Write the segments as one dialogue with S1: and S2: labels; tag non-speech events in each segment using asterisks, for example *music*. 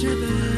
S1: Noche de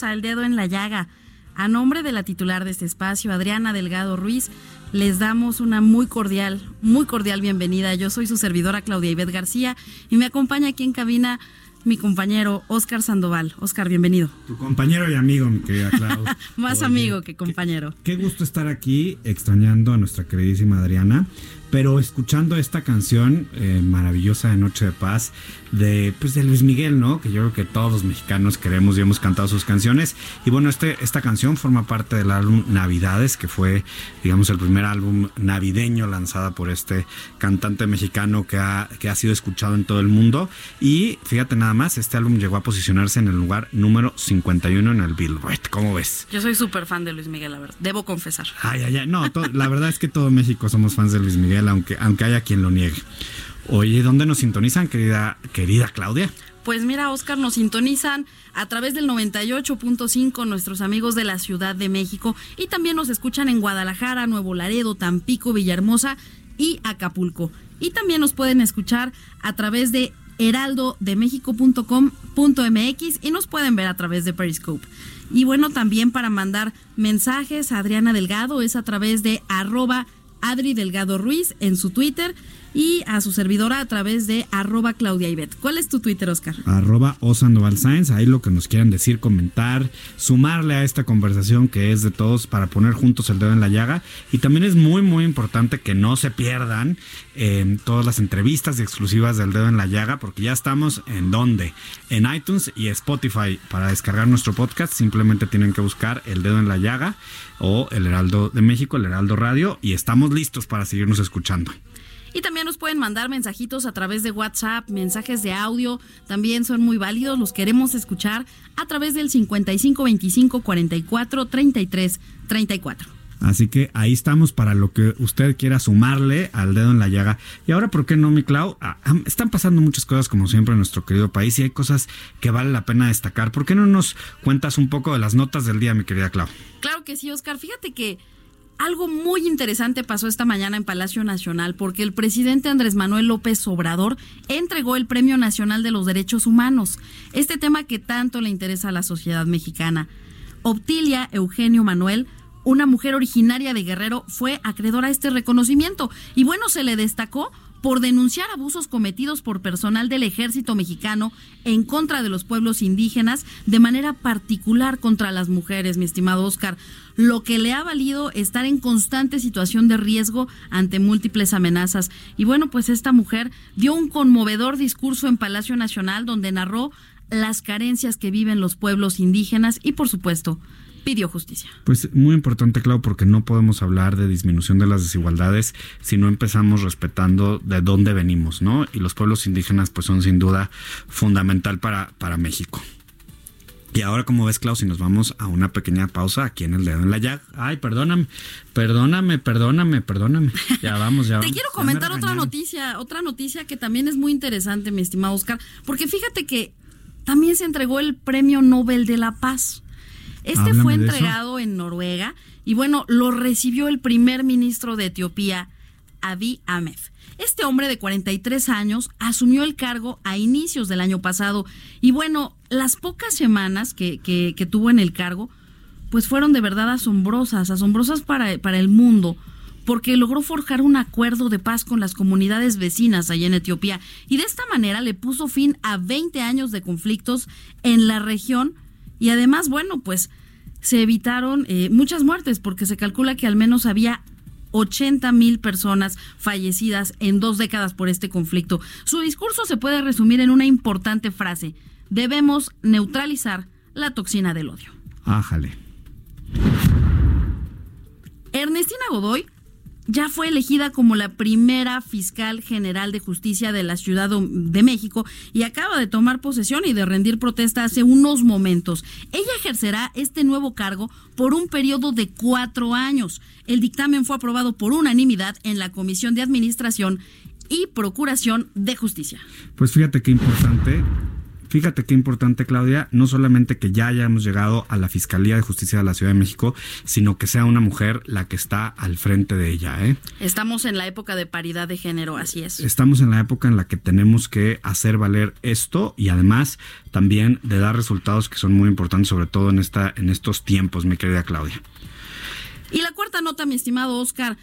S2: Bienvenidos a El Dedo en la Llaga. A nombre de la titular de este espacio, Adriana Delgado Ruiz, les damos una muy cordial, muy cordial bienvenida. Yo soy su servidora Claudia Ivette García y me acompaña aquí en cabina mi compañero Oscar Sandoval. Oscar, bienvenido.
S3: Tu compañero y amigo, mi querida Clau. *laughs*
S2: Más
S3: Oye,
S2: amigo que compañero.
S3: Qué gusto estar aquí extrañando a nuestra queridísima Adriana, pero escuchando esta canción eh, maravillosa de Noche de Paz de, pues, de Luis Miguel, ¿no? Que yo creo que todos los mexicanos queremos y hemos cantado sus canciones. Y bueno, este, esta canción forma parte del álbum Navidades, que fue, digamos, el primer álbum navideño lanzada por este cantante mexicano que ha, que ha sido escuchado en todo el mundo. Y fíjate nada más, este álbum llegó a posicionarse en el lugar número 51 en el Billboard. ¿Cómo ves?
S2: Yo soy súper fan de Luis Miguel, la verdad. Debo confesar.
S3: Ay, ay, ay. No, la verdad es que todo México somos fans de Luis Miguel, aunque, aunque haya quien lo niegue. Oye, ¿dónde nos sintonizan, querida, querida Claudia?
S2: Pues mira, Oscar, nos sintonizan a través del 98.5 nuestros amigos de la Ciudad de México y también nos escuchan en Guadalajara, Nuevo Laredo, Tampico, Villahermosa y Acapulco. Y también nos pueden escuchar a través de heraldodemexico.com.mx y nos pueden ver a través de Periscope. Y bueno, también para mandar mensajes a Adriana Delgado es a través de arroba Adri Delgado Ruiz en su Twitter y a su servidora a través de arroba Claudia Ibet. ¿Cuál es tu Twitter, Oscar?
S3: Arroba Osandoval Science, ahí lo que nos quieran decir, comentar, sumarle a esta conversación que es de todos para poner juntos el dedo en la llaga. Y también es muy, muy importante que no se pierdan eh, todas las entrevistas y exclusivas del dedo en la llaga, porque ya estamos en donde? En iTunes y Spotify. Para descargar nuestro podcast simplemente tienen que buscar el dedo en la llaga o el Heraldo de México, el Heraldo Radio, y estamos listos para seguirnos escuchando.
S2: Y también nos pueden mandar mensajitos a través de WhatsApp, mensajes de audio, también son muy válidos, los queremos escuchar a través del 55 25 44 33 34.
S3: Así que ahí estamos para lo que usted quiera sumarle al dedo en la llaga. Y ahora, ¿por qué no, mi Clau? Ah, están pasando muchas cosas, como siempre, en nuestro querido país y hay cosas que vale la pena destacar. ¿Por qué no nos cuentas un poco de las notas del día, mi querida Clau?
S2: Claro que sí, Oscar. Fíjate que algo muy interesante pasó esta mañana en Palacio Nacional porque el presidente Andrés Manuel López Obrador entregó el Premio Nacional de los Derechos Humanos, este tema que tanto le interesa a la sociedad mexicana. Optilia Eugenio Manuel, una mujer originaria de Guerrero, fue acreedora a este reconocimiento y bueno, se le destacó por denunciar abusos cometidos por personal del ejército mexicano en contra de los pueblos indígenas, de manera particular contra las mujeres, mi estimado Oscar, lo que le ha valido estar en constante situación de riesgo ante múltiples amenazas. Y bueno, pues esta mujer dio un conmovedor discurso en Palacio Nacional donde narró las carencias que viven los pueblos indígenas y por supuesto pidió justicia.
S3: Pues muy importante, Clau, porque no podemos hablar de disminución de las desigualdades si no empezamos respetando de dónde venimos, ¿no? Y los pueblos indígenas pues son sin duda fundamental para, para México. Y ahora, como ves, Clau, si nos vamos a una pequeña pausa aquí en el dedo en la llaga. Ay, perdóname, perdóname, perdóname, perdóname. Ya vamos, ya *laughs*
S2: Te
S3: vamos.
S2: quiero
S3: Ya me
S2: comentar otra noticia, otra noticia que también es muy interesante, mi estimado Oscar, porque fíjate que también se entregó el Premio Nobel de la Paz. Este
S3: Háblame
S2: fue entregado en Noruega y bueno, lo recibió el primer ministro de Etiopía, Abiy Ahmed. Este hombre de 43 años asumió el cargo a inicios del año pasado y bueno, las pocas semanas que, que- que tuvo en el cargo, pues fueron de verdad asombrosas, asombrosas para, para el mundo, porque logró forjar un acuerdo de paz con las comunidades vecinas allá en Etiopía y de esta manera le puso fin a 20 años de conflictos en la región y además, bueno, pues se evitaron eh, muchas muertes porque se calcula que al menos había 80 mil personas fallecidas en dos décadas por este conflicto. Su discurso se puede resumir en una importante frase. Debemos neutralizar la toxina del odio.
S3: Ájale.
S2: Ernestina Godoy ya fue elegida como la primera fiscal general de justicia de la Ciudad de México y acaba de tomar posesión y de rendir protesta hace unos momentos. Ella ejercerá este nuevo cargo por un periodo de cuatro años. El dictamen fue aprobado por unanimidad en la Comisión de Administración y Procuración de Justicia.
S3: Pues fíjate qué importante. Fíjate qué importante, Claudia, no solamente que ya hayamos llegado a la Fiscalía de Justicia de la Ciudad de México, sino que sea una mujer la que está al frente de ella, ¿eh?
S2: Estamos en la época de paridad de género, así es.
S3: Estamos en la época en la que tenemos que hacer valer esto y además también de dar resultados que son muy importantes, sobre todo en esta, en estos tiempos, mi querida Claudia.
S2: Y la cuarta nota, mi estimado Oscar,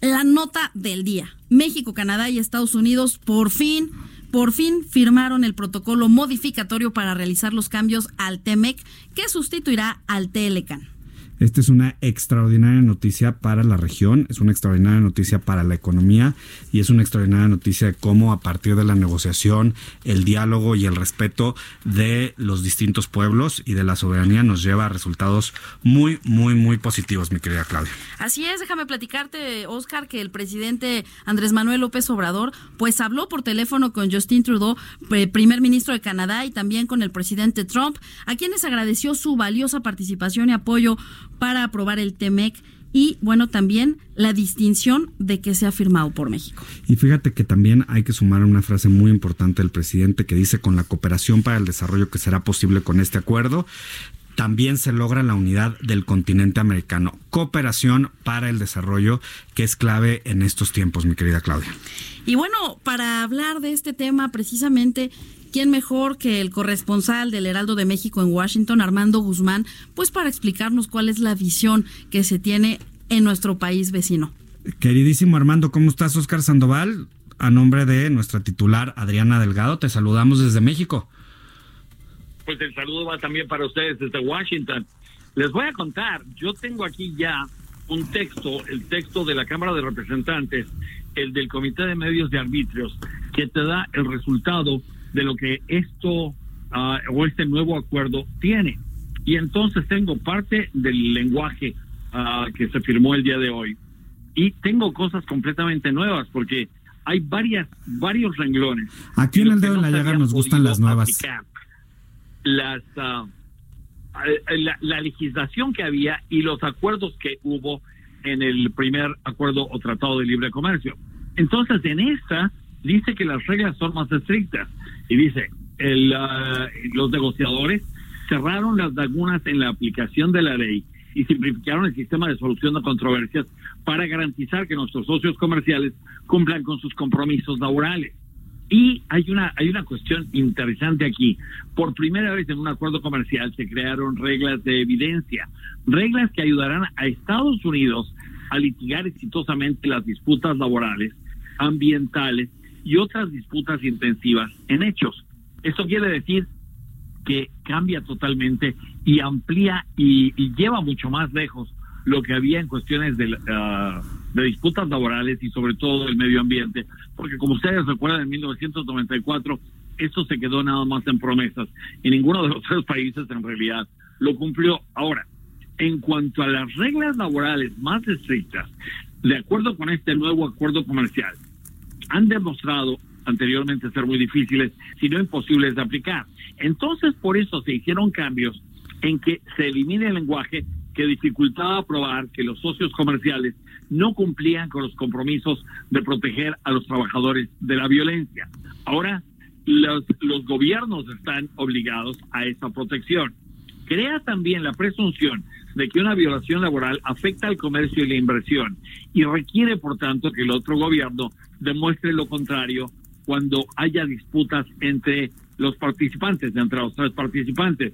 S2: la nota del día. México, Canadá y Estados Unidos por fin, por fin firmaron el protocolo modificatorio para realizar los cambios al TEMEC que sustituirá al TLCAN.
S3: Esta es una extraordinaria noticia para la región, es una extraordinaria noticia para la economía y es una extraordinaria noticia de cómo a partir de la negociación, el diálogo y el respeto de los distintos pueblos y de la soberanía nos lleva a resultados muy, muy, muy positivos, mi querida Claudia.
S2: Así es, déjame platicarte, Oscar, que el presidente Andrés Manuel López Obrador, pues habló por teléfono con Justin Trudeau, eh, primer ministro de Canadá, y también con el presidente Trump, a quienes agradeció su valiosa participación y apoyo para aprobar el TEMEC y, bueno, también la distinción de que sea firmado por México.
S3: Y fíjate que también hay que sumar una frase muy importante del presidente que dice con la cooperación para el desarrollo que será posible con este acuerdo, también se logra la unidad del continente americano. Cooperación para el desarrollo que es clave en estos tiempos, mi querida Claudia.
S2: Y bueno, para hablar de este tema precisamente, ¿quién mejor que el corresponsal del Heraldo de México en Washington, Armando Guzmán, pues para explicarnos cuál es la visión que se tiene en nuestro país vecino?
S3: Queridísimo Armando, ¿cómo estás? Oscar Sandoval, a nombre de nuestra titular Adriana Delgado, te saludamos desde México.
S4: Pues el saludo va también para ustedes desde Washington. Les voy a contar, yo tengo aquí ya un texto, el texto de la Cámara de Representantes, el del Comité de Medios de Arbitrios, que te da el resultado de lo que esto ah, o este nuevo acuerdo tiene. Y entonces tengo parte del lenguaje ah, que se firmó el día de hoy. Y tengo cosas completamente nuevas porque hay varias, varios renglones.
S3: Aquí en el dedo en
S4: no
S3: la llaga nos gustan las nuevas.
S4: aplicar. Las, eh, la, la legislación que había y los acuerdos que hubo en el primer acuerdo o tratado de libre comercio. Entonces, en esta dice que las reglas son más estrictas y dice, el, ah, los negociadores cerraron las lagunas en la aplicación de la ley y simplificaron el sistema de solución de controversias para garantizar que nuestros socios comerciales cumplan con sus compromisos laborales. Y hay una, hay una cuestión interesante aquí. Por primera vez en un acuerdo comercial se crearon reglas de evidencia, reglas que ayudarán a Estados Unidos a litigar exitosamente las disputas laborales ambientales y otras disputas intensivas en hechos. Esto quiere decir que cambia totalmente y amplía y, y lleva mucho más lejos lo que había en cuestiones de, uh, de disputas laborales y sobre todo del medio ambiente, porque como ustedes recuerdan, en 1994 esto se quedó nada más en promesas y ninguno de los tres países en realidad lo cumplió. Ahora, en cuanto a las reglas laborales más estrictas, de acuerdo con este nuevo acuerdo comercial, han demostrado anteriormente ser muy difíciles, si no imposibles de aplicar. Entonces, por eso se hicieron cambios en que se elimine el lenguaje que dificultaba probar que los socios comerciales no cumplían con los compromisos de proteger a los trabajadores de la violencia. Ahora, los, los gobiernos están obligados a esa protección. Crea también la presunción de que una violación laboral afecta al comercio y la inversión y requiere, por tanto, que el otro gobierno demuestre lo contrario cuando haya disputas entre los participantes, entre los tres participantes.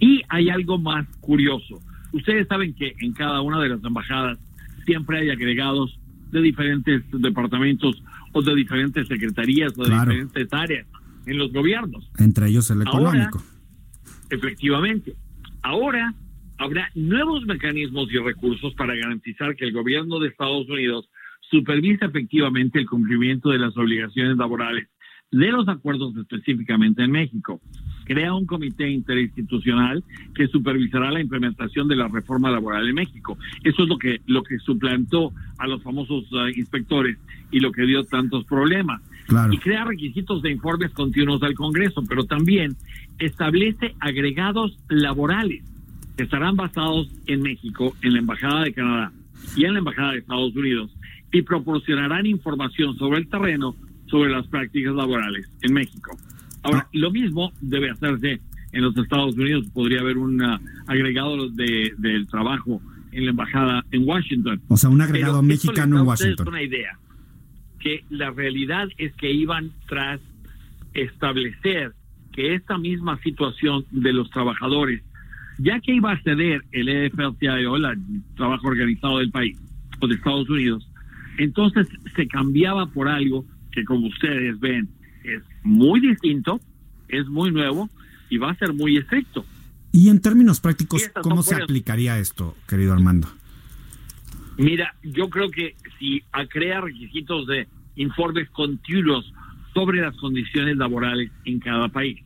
S4: Y hay algo más curioso. Ustedes saben que en cada una de las embajadas siempre hay agregados de diferentes departamentos o de diferentes secretarías o de
S3: Claro.
S4: diferentes áreas en los gobiernos.
S3: Entre ellos el
S4: Ahora-
S3: económico.
S4: Efectivamente. Ahora habrá nuevos mecanismos y recursos para garantizar que el gobierno de Estados Unidos supervisa efectivamente el cumplimiento de las obligaciones laborales de los acuerdos específicamente en México. Crea un comité interinstitucional que supervisará la implementación de la reforma laboral en México. Eso es lo que lo que suplantó a los famosos eh, inspectores y lo que dio tantos problemas
S3: Claro.
S4: y crea requisitos de informes continuos al Congreso, pero también establece agregados laborales que estarán basados en México, en la Embajada de Canadá y en la Embajada de Estados Unidos y proporcionarán información sobre el terreno sobre las prácticas laborales en México. Ahora, lo mismo debe hacerse en los Estados Unidos. Podría haber un ah, agregado de, del trabajo en la Embajada en Washington.
S3: O sea, un agregado
S4: Pero
S3: mexicano en Washington.
S4: una idea que la realidad es que iban tras establecer que esta misma situación de los trabajadores, ya que iba a ceder el EFL-CIO, el trabajo organizado del país o de Estados Unidos, entonces se cambiaba por algo que como ustedes ven es muy distinto, es muy nuevo y va a ser muy estricto.
S3: Y en términos prácticos, ¿cómo se aplicaría esto, querido Armando?
S4: Mira, yo creo que si crea requisitos de informes continuos sobre las condiciones laborales en cada país.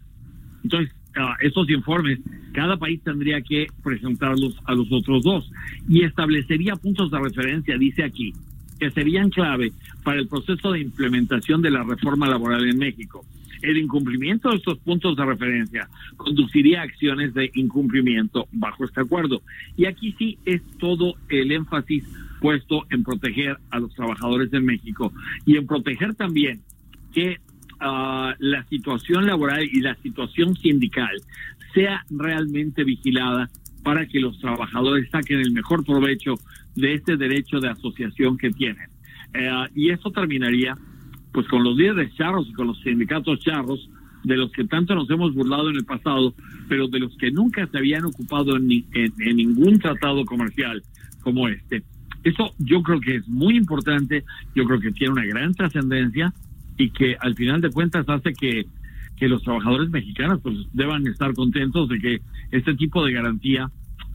S4: Entonces, ah, esos informes, cada país tendría que presentarlos a los otros dos y establecería puntos de referencia, dice aquí, que serían clave para el proceso de implementación de la reforma laboral en México. El incumplimiento de estos puntos de referencia conduciría a acciones de incumplimiento bajo este acuerdo. Y aquí sí es todo el énfasis puesto en proteger a los trabajadores de México y en proteger también que ah, la situación laboral y la situación sindical sea realmente vigilada para que los trabajadores saquen el mejor provecho de este derecho de asociación que tienen. Eh, y eso terminaría pues con los líderes charros y con los sindicatos charros de los que tanto nos hemos burlado en el pasado, pero de los que nunca se habían ocupado en, ni- en- en ningún tratado comercial como este. Eso yo creo que es muy importante, yo creo que tiene una gran trascendencia y que al final de cuentas hace que, que los trabajadores mexicanos pues deban estar contentos de que este tipo de garantía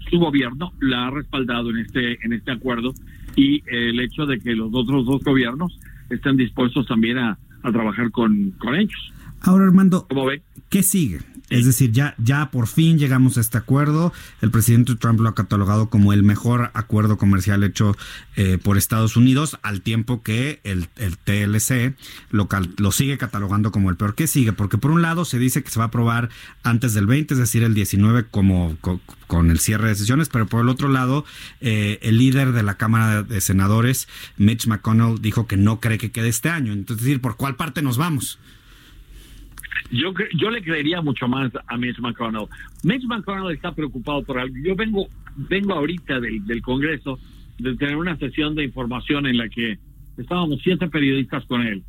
S4: su gobierno la ha respaldado en este en este acuerdo y el hecho de que los otros dos gobiernos estén dispuestos también a, a trabajar con, con ellos.
S3: Ahora, Armando,
S4: ¿Cómo ven?
S3: ¿qué sigue? Es decir, ya, ya por fin llegamos a este acuerdo. El presidente Trump lo ha catalogado como el mejor acuerdo comercial hecho eh, por Estados Unidos, al tiempo que el, el TLC lo, cal- lo sigue catalogando como el peor. ¿Qué sigue? Porque por un lado se dice que se va a aprobar antes del 20, es decir, el 19 como co- con el cierre de sesiones, pero por el otro lado, eh, el líder de la Cámara de Senadores, Mitch McConnell, dijo que no cree que quede este año. Entonces, es decir, ¿por cuál parte nos vamos?
S4: Yo, yo le creería mucho más a Mitch McConnell. Mitch McConnell está preocupado por algo. Yo vengo, vengo ahorita del, del Congreso de tener una sesión de información en la que estábamos siete periodistas con él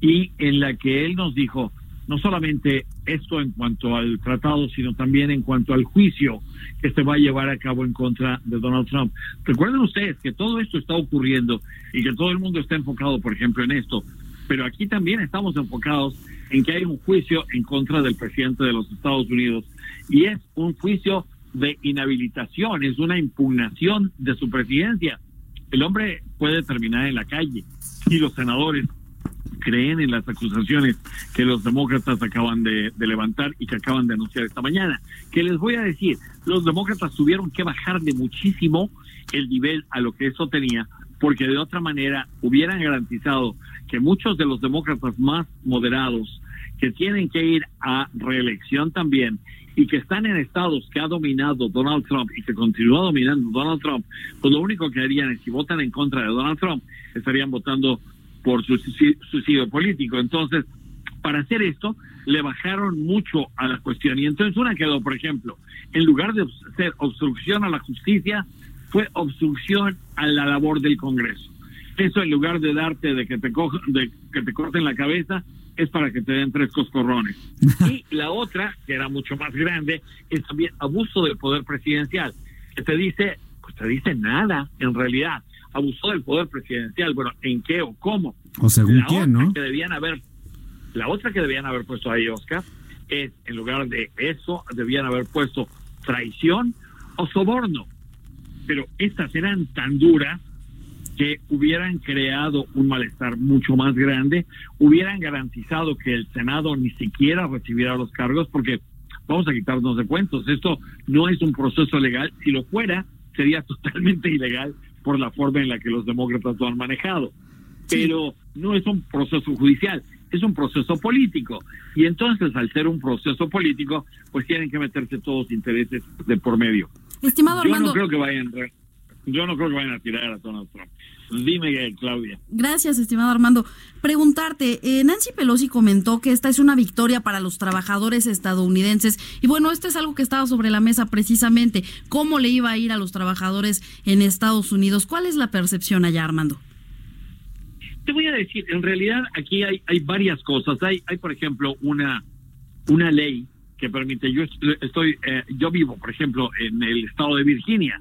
S4: y en la que él nos dijo no solamente esto en cuanto al tratado, sino también en cuanto al juicio que se va a llevar a cabo en contra de Donald Trump. Recuerden ustedes que todo esto está ocurriendo y que todo el mundo está enfocado, por ejemplo, en esto, pero aquí también estamos enfocados en que hay un juicio en contra del presidente de los Estados Unidos y es un juicio de inhabilitación, es una impugnación de su presidencia. El hombre puede terminar en la calle y los senadores creen en las acusaciones que los demócratas acaban de, de, levantar y que acaban de anunciar esta mañana. Que les voy a decir, los demócratas tuvieron que bajarle muchísimo el nivel a lo que eso tenía, porque de otra manera hubieran garantizado que muchos de los demócratas más moderados, que tienen que ir a reelección también, y que están en estados que ha dominado Donald Trump y que continúa dominando Donald Trump, pues lo único que harían es si votan en contra de Donald Trump, estarían votando por su suicidio político. Entonces, para hacer esto, le bajaron mucho a la cuestión. Y entonces una quedó, por ejemplo, en lugar de ser obstrucción a la justicia, fue obstrucción a la labor del Congreso. Eso en lugar de darte de que te, cojan, de que te corten la cabeza, es para que te den tres coscorrones. *laughs* y la otra, que era mucho más grande, es también abuso del poder presidencial, que te dice, pues te dice nada, en realidad. Abusó del poder presidencial, bueno, ¿en qué o cómo?
S3: O según
S4: la
S3: quién, ¿no?
S4: Que debían haber, la otra que debían haber puesto ahí, Oscar, es, en lugar de eso, debían haber puesto traición o soborno. Pero estas eran tan duras que hubieran creado un malestar mucho más grande, hubieran garantizado que el Senado ni siquiera recibiera los cargos, porque vamos a quitarnos de cuentos, esto no es un proceso legal, si lo fuera sería *laughs* totalmente ilegal por la forma en la que los demócratas lo han manejado, pero no es un proceso judicial, es un proceso político, y entonces al ser un proceso político, pues tienen que meterse todos los intereses de por medio.
S2: Estimado
S4: Yo
S2: Armando.
S4: no creo que vayan, yo no creo que vayan a tirar a Donald Trump. Dime, Claudia.
S2: Gracias, estimado Armando. Preguntarte, eh, Nancy Pelosi comentó que esta es una victoria para los trabajadores estadounidenses y bueno, esto es algo que estaba sobre la mesa precisamente, cómo le iba a ir a los trabajadores en Estados Unidos. ¿Cuál es la percepción allá, Armando?
S4: Te voy a decir, en realidad aquí hay, hay varias cosas. Hay, hay, por ejemplo, una, una ley que permite, yo estoy, eh, yo vivo, por ejemplo, en el estado de Virginia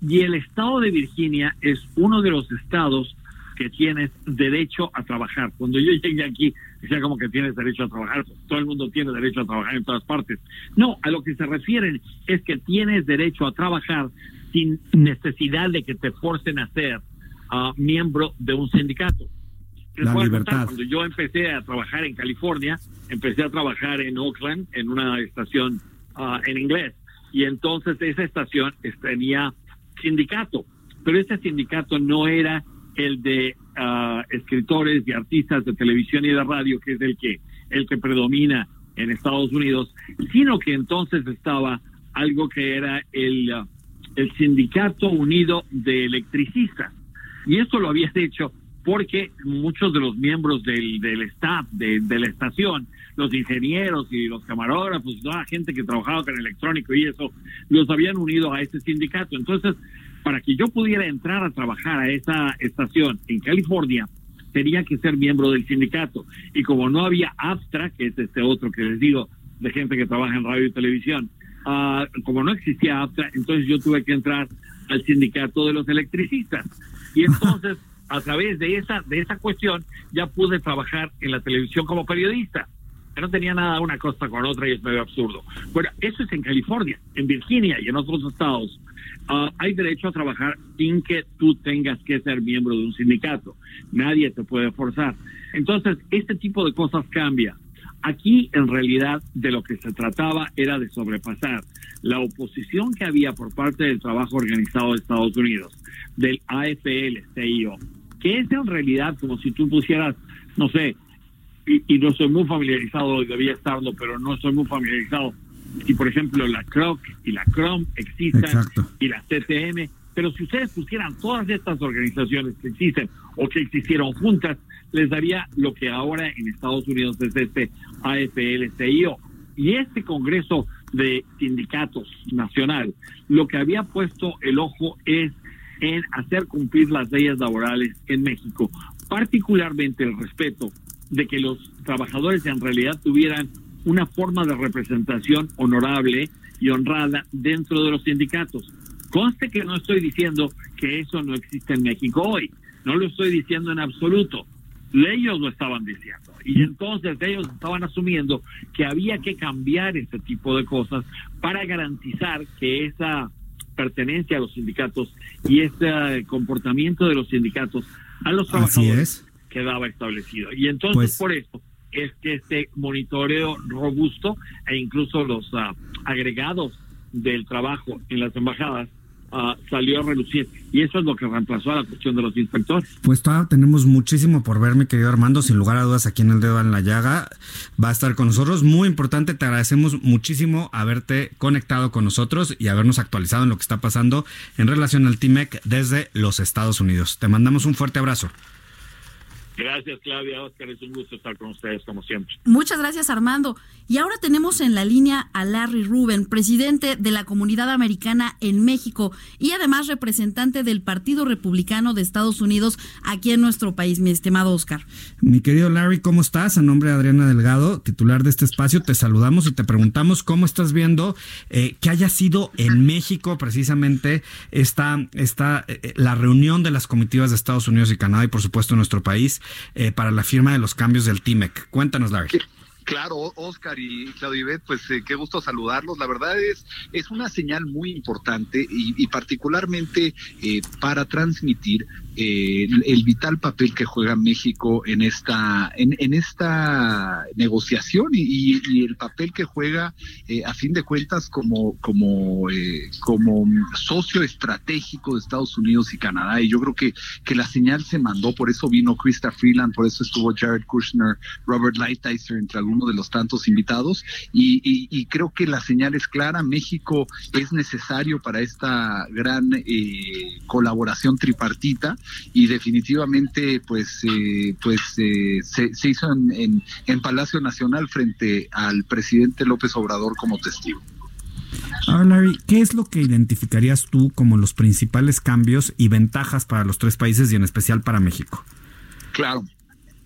S4: y el estado de Virginia es uno de los estados que tienes derecho a trabajar. Cuando yo llegué aquí, decía como que tienes derecho a trabajar, todo el mundo tiene derecho a trabajar en todas partes. No, a lo que se refieren es que tienes derecho a trabajar sin necesidad de que te forcen a ser uh, miembro de un sindicato.
S3: La libertad.
S4: Cuando yo empecé a trabajar en California, empecé a trabajar en Oakland, en una estación uh, en inglés. Y entonces esa estación tenía sindicato, pero ese sindicato no era el de uh, escritores y artistas de televisión y de radio, que es el que el que predomina en Estados Unidos, sino que entonces estaba algo que era el, uh, el sindicato unido de electricistas. Y esto lo había *laughs* hecho porque muchos de los miembros del, del staff de, de, la estación, los ingenieros y los camarógrafos, toda la gente que trabajaba con electrónico y eso, los habían unido a este sindicato. Entonces, para que yo pudiera entrar a trabajar a esa estación en California, tenía que ser miembro del sindicato. Y como no había Abstra, que es este otro que les digo, de gente que trabaja en radio y televisión, uh, como no existía Abstra, entonces yo tuve que entrar al sindicato de los electricistas. Y entonces, a través de esa, de esa cuestión, ya pude trabajar en la televisión como periodista. No tenía nada una cosa con otra y es medio absurdo. Bueno, eso es en California, en Virginia y en otros estados. Uh, hay derecho a trabajar sin que tú tengas que ser miembro de un sindicato. Nadie te puede forzar. Entonces, este tipo de cosas cambia. Aquí, en realidad, de lo que se trataba era de sobrepasar la oposición que había por parte del trabajo organizado de Estados Unidos, del AFL-CIO, que es en realidad como si tú pusieras, no sé, y, y no estoy muy familiarizado, debía estarlo, pero no estoy muy familiarizado si por ejemplo la CROC y la CROM existan
S3: Exacto.
S4: y la CTM, pero si ustedes pusieran todas estas organizaciones que existen o que existieron juntas, les daría lo que ahora en Estados Unidos es este AFL-CIO. Y este Congreso de Sindicatos Nacional, lo que había puesto el ojo es en hacer cumplir las leyes laborales en México, particularmente el respeto de que los trabajadores en realidad tuvieran una forma de representación honorable y honrada dentro de los sindicatos. Conste que no estoy diciendo que eso no existe en México hoy, no lo estoy diciendo en absoluto. Ellos lo estaban diciendo y entonces ellos estaban asumiendo que había que cambiar ese tipo de cosas para garantizar que esa pertenencia a los sindicatos y ese comportamiento de los sindicatos a los trabajadores
S3: es.
S4: quedaba establecido. Y entonces
S3: Pues-
S4: por eso es que este monitoreo robusto e incluso los ah, agregados del trabajo en las embajadas ah, salió a relucir. Y eso es lo que reemplazó a la cuestión de los inspectores.
S3: Pues todavía tenemos muchísimo por ver, mi querido Armando. Sin lugar a dudas, aquí en el dedo en la llaga va a estar con nosotros. Muy importante, te agradecemos muchísimo haberte conectado con nosotros y habernos actualizado en lo que está pasando en relación al TIMEC desde los Estados Unidos. Te mandamos un fuerte abrazo.
S4: Gracias, Claudia. Oscar, es un gusto estar con ustedes, como siempre.
S2: Muchas gracias, Armando. Y ahora tenemos en la línea a Larry Rubin, presidente de la Comunidad Americana en México y además representante del Partido Republicano de Estados Unidos aquí en nuestro país, mi estimado Oscar.
S3: Mi querido Larry, ¿cómo estás? A nombre de Adriana Delgado, titular de este espacio, te saludamos y te preguntamos cómo estás viendo eh, que haya sido en México precisamente esta, esta eh, la reunión de las comitivas de Estados Unidos y Canadá y por supuesto nuestro país eh, para la firma de los cambios del TIMEC. Cuéntanos, Larry.
S5: Claro, Oscar y Claudio Ibet, pues eh, qué gusto saludarlos. La verdad es, es una señal muy importante y, particularmente eh, para transmitir eh, el, vital papel que juega México en esta, en, esta negociación y el papel que juega eh, a fin de cuentas como, como, eh, como socio estratégico de Estados Unidos y Canadá. Y yo creo que, que la señal se mandó, por eso vino Krista Freeland, por eso estuvo Jared Kushner, Robert Lighthizer, entre algunos de los tantos invitados. Y, y- y creo que la señal es clara. México es necesario para esta gran eh, colaboración tripartita y definitivamente pues eh, pues eh, se, se hizo en, en, en Palacio Nacional frente al presidente López Obrador como testigo.
S3: Ahora, Larry, ¿qué es lo que identificarías tú como los principales cambios y ventajas para los tres países y en especial para México?
S5: Claro.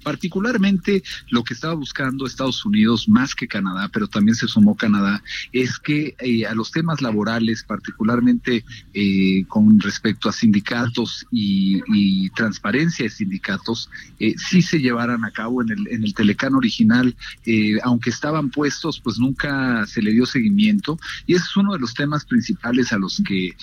S5: Particularmente lo que estaba buscando Estados Unidos más que Canadá, pero también se sumó Canadá, es que eh, a los temas laborales, particularmente eh, con respecto a sindicatos y, transparencia de sindicatos, eh, sí se llevaran a cabo en el, en el Telecán original, aunque estaban puestos, pues nunca se le dio seguimiento y ese es uno de los temas principales a los que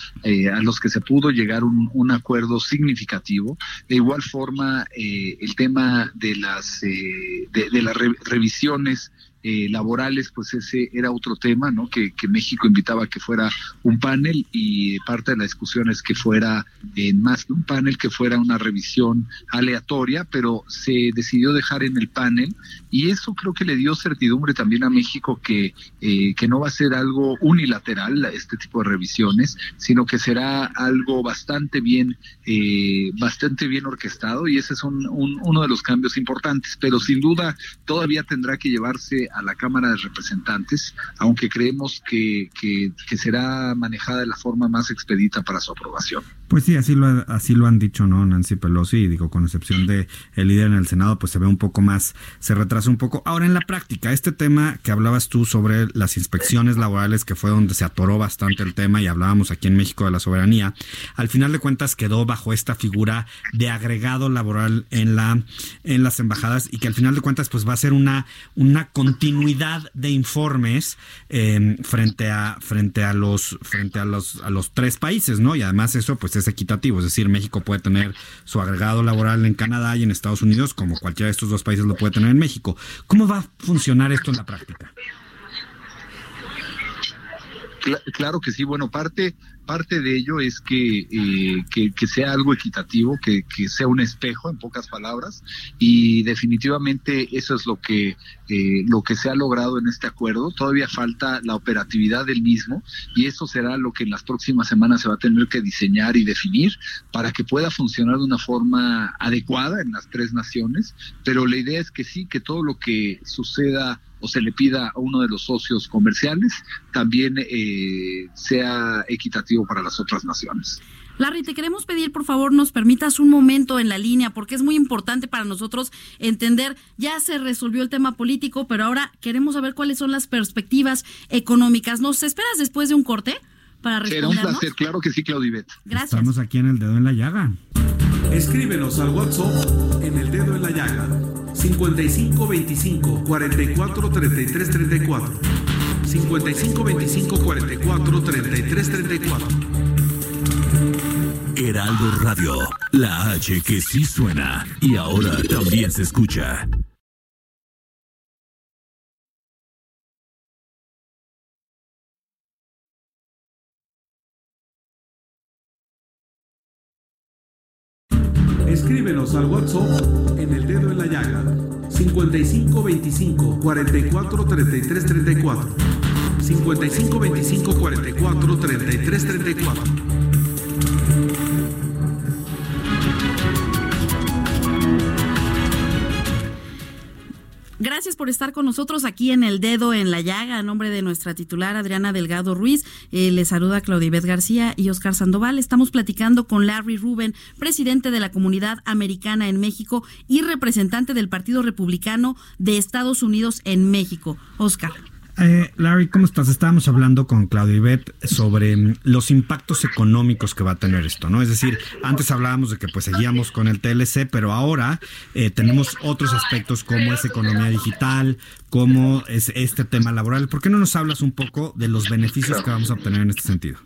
S5: a los que se pudo llegar un, acuerdo significativo. De igual forma, el tema de las eh, de, de las re- revisiones eh, laborales, pues ese era otro tema, ¿no? Que, que México invitaba a que fuera un panel y parte de la discusión es que fuera eh, más que un panel, que fuera una revisión aleatoria, pero se decidió dejar en el panel y eso creo que le dio certidumbre también a México que, eh, que no va a ser algo unilateral este tipo de revisiones, sino que será algo bastante bien, eh, bastante bien orquestado y ese es un, un- uno de los cambios importantes, pero sin duda todavía tendrá que llevarse a la Cámara de Representantes, aunque creemos que, que, será manejada de la forma más expedita para su aprobación.
S3: Pues sí, así lo, así lo han dicho, ¿no? Nancy Pelosi, y digo, con excepción de el líder en el Senado, pues se ve un poco más, se retrasa un poco. Ahora, en la práctica, este tema que hablabas tú sobre las inspecciones laborales, que fue donde se atoró bastante el tema y hablábamos aquí en México de la soberanía, al final de cuentas quedó bajo esta figura de agregado laboral en la, en las embajadas y que al final de cuentas, pues va a ser una, una continuidad de informes eh, frente a, frente a los, frente a los, a los tres países, ¿no? Y además eso, pues es equitativo, es decir, México puede tener su agregado laboral en Canadá y en Estados Unidos, como cualquiera de estos dos países lo puede tener en México. ¿Cómo va a funcionar esto en la práctica?
S5: Cla- claro que sí, bueno, parte, parte de ello es que, eh, que, que sea algo equitativo, que, que sea un espejo, en pocas palabras, y definitivamente eso es lo que, eh, lo que se ha logrado en este acuerdo. Todavía falta la operatividad del mismo, y eso será lo que en las próximas semanas se va a tener que diseñar y definir para que pueda funcionar de una forma adecuada en las tres naciones, pero la idea es que sí, que todo lo que suceda o se le pida a uno de los socios comerciales, también eh, sea equitativo para las otras naciones.
S2: Larry, te queremos pedir, por favor, nos permitas un momento en la línea, porque es muy importante para nosotros entender, ya se resolvió el tema político, pero ahora queremos saber cuáles son las perspectivas económicas. ¿Nos esperas después de un corte para
S5: Será un
S2: respondernos?
S5: placer, claro que sí, Claudibet.
S2: Gracias.
S3: Estamos aquí en el dedo en la llaga.
S6: Escríbenos al WhatsApp en el dedo en la llaga 55 25 44 33 34 55 25 44 33 34
S7: Heraldo Radio, la H que sí suena y ahora también se escucha.
S6: Escríbenos al WhatsApp en el dedo en la llaga 55 25 44 33 34 55 25 44 33 34
S2: Gracias por estar con nosotros aquí en El Dedo en la Llaga, a nombre de nuestra titular Adriana Delgado Ruiz. Eh, le saluda Claudibet García y Oscar Sandoval. Estamos platicando con Larry Rubin, presidente de la Comunidad Americana en México y representante del Partido Republicano de Estados Unidos en México. Oscar.
S3: Eh, Larry, ¿cómo estás? Estábamos hablando con Claudio Ibet sobre mm, los impactos económicos que va a tener esto, ¿no? Es decir, antes hablábamos de que pues seguíamos con el TLC, pero ahora eh, tenemos otros aspectos como es economía digital, como es este tema laboral. ¿Por qué no nos hablas un poco de los beneficios que vamos a obtener en este sentido?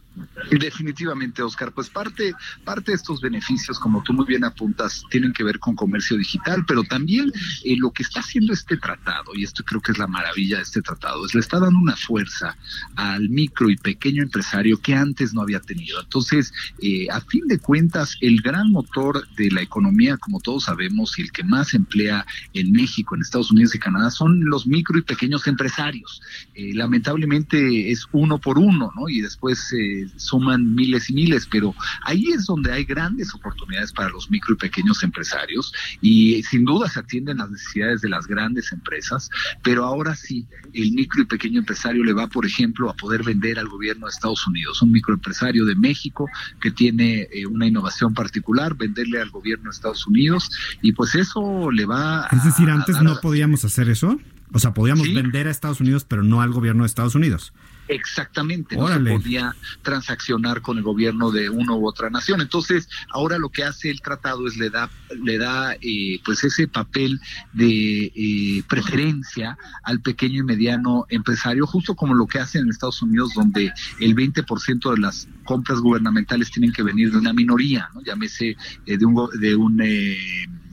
S5: Definitivamente, Oscar, pues parte, parte de estos beneficios, como tú muy bien apuntas, tienen que ver con comercio digital, pero también eh, lo que está haciendo este tratado, y esto creo que es la maravilla de este tratado, es le está dando una fuerza al micro y pequeño empresario que antes no había tenido. Entonces, eh, a fin de cuentas, el gran motor de la economía, como todos sabemos, y el que más emplea en México, en Estados Unidos y Canadá, son los micro y pequeños empresarios. Eh, lamentablemente es uno por uno, ¿no? Y después eh, suman miles y miles, pero ahí es donde hay grandes oportunidades para los micro y pequeños empresarios y sin duda se atienden las necesidades de las grandes empresas, pero ahora sí, el micro y pequeño empresario le va, por ejemplo, a poder vender al gobierno de Estados Unidos, un microempresario de México que tiene eh, una innovación particular, venderle al gobierno de Estados Unidos y pues eso le va
S3: Es decir,
S5: a-
S3: antes no podíamos hacer eso. O sea, podíamos
S5: Sí.
S3: vender a Estados Unidos, pero no al gobierno de Estados Unidos.
S5: Exactamente, no se podía transaccionar con el gobierno de una u otra nación. Entonces, ahora lo que hace el tratado es le da, le da eh, pues ese papel de eh, preferencia al pequeño y mediano empresario, justo como lo que hacen en Estados Unidos, donde el 20% de las compras gubernamentales tienen que venir de una minoría, ¿no? llámese eh, de un, de un